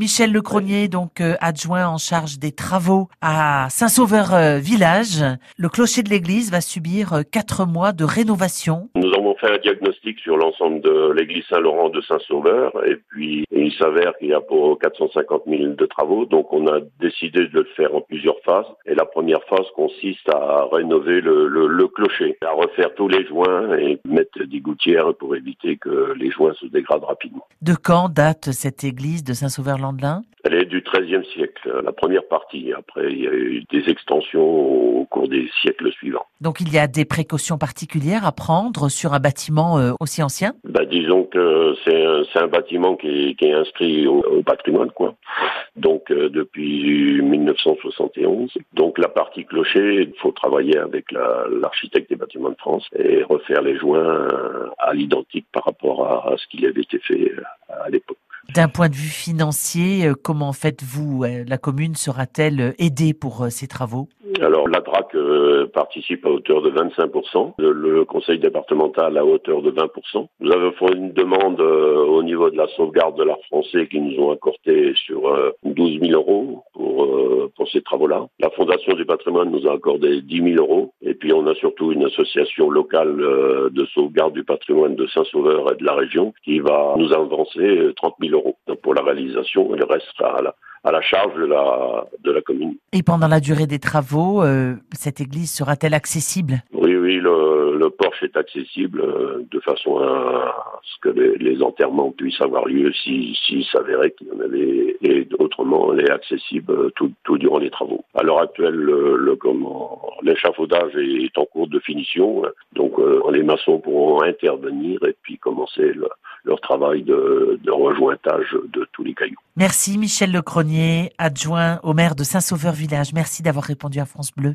Michel Lecronier, donc euh, adjoint en charge des travaux à Saint-Sauveur euh, village. Le clocher de l'église va subir euh, quatre mois de rénovation. Nous avons fait un diagnostic sur l'ensemble de l'église Saint-Laurent de Saint-Sauveur et puis il s'avère qu'il y a pour 450 000 de travaux. Donc on a décidé de le faire en plusieurs phases. Et la première phase consiste à rénover le, le, le clocher, à refaire tous les joints et mettre des gouttières pour éviter que les joints se dégradent rapidement. De quand date cette église de Saint-Sauveur elle est du XIIIe siècle, la première partie. Après, il y a eu des extensions au cours des siècles suivants. Donc, il y a des précautions particulières à prendre sur un bâtiment euh, aussi ancien? Bah, Disons que c'est un, un, bâtiment qui est, qui est inscrit au, au, patrimoine, quoi. Donc, euh, depuis 1971. Donc, la partie clocher, il faut travailler avec l'architecte des bâtiments de France et refaire les joints à l'identique par rapport à, à ce qui avait été fait l'époque. D'un point de vue financier, euh, comment faites-vous euh, La commune sera-t-elle euh, aidée pour ces travaux? Alors la DRAC participe à hauteur de 25%, le, conseil départemental à hauteur de 20%. Nous avons fait une demande au niveau de la sauvegarde de l'art français qui nous ont accordé sur 12 000 euros pour, pour ces travaux-là. La Fondation du patrimoine nous a accordé 10 000 euros. Et puis on a surtout une association locale de sauvegarde du patrimoine de Saint-Sauveur et de la région qui va nous avancer 30 000 euros pour la réalisation et le reste à la, à la charge de la, de la commune. Et pendant la durée des travaux, euh, cette église sera-t-elle accessible? Le, le, porche est accessible euh, de façon à ce que les, enterrements puissent avoir lieu s'il si, s'avérait qu'il y en avait, et autrement, elle est accessible tout, tout durant les travaux. À l'heure actuelle, le, le l'échafaudage est en cours de finition, donc euh, les maçons pourront intervenir et puis commencer le, leur travail de, de rejointage de tous les cailloux. Merci Michel Lecronier, adjoint au maire de Saint-Sauveur Village. Merci d'avoir répondu à France Bleu.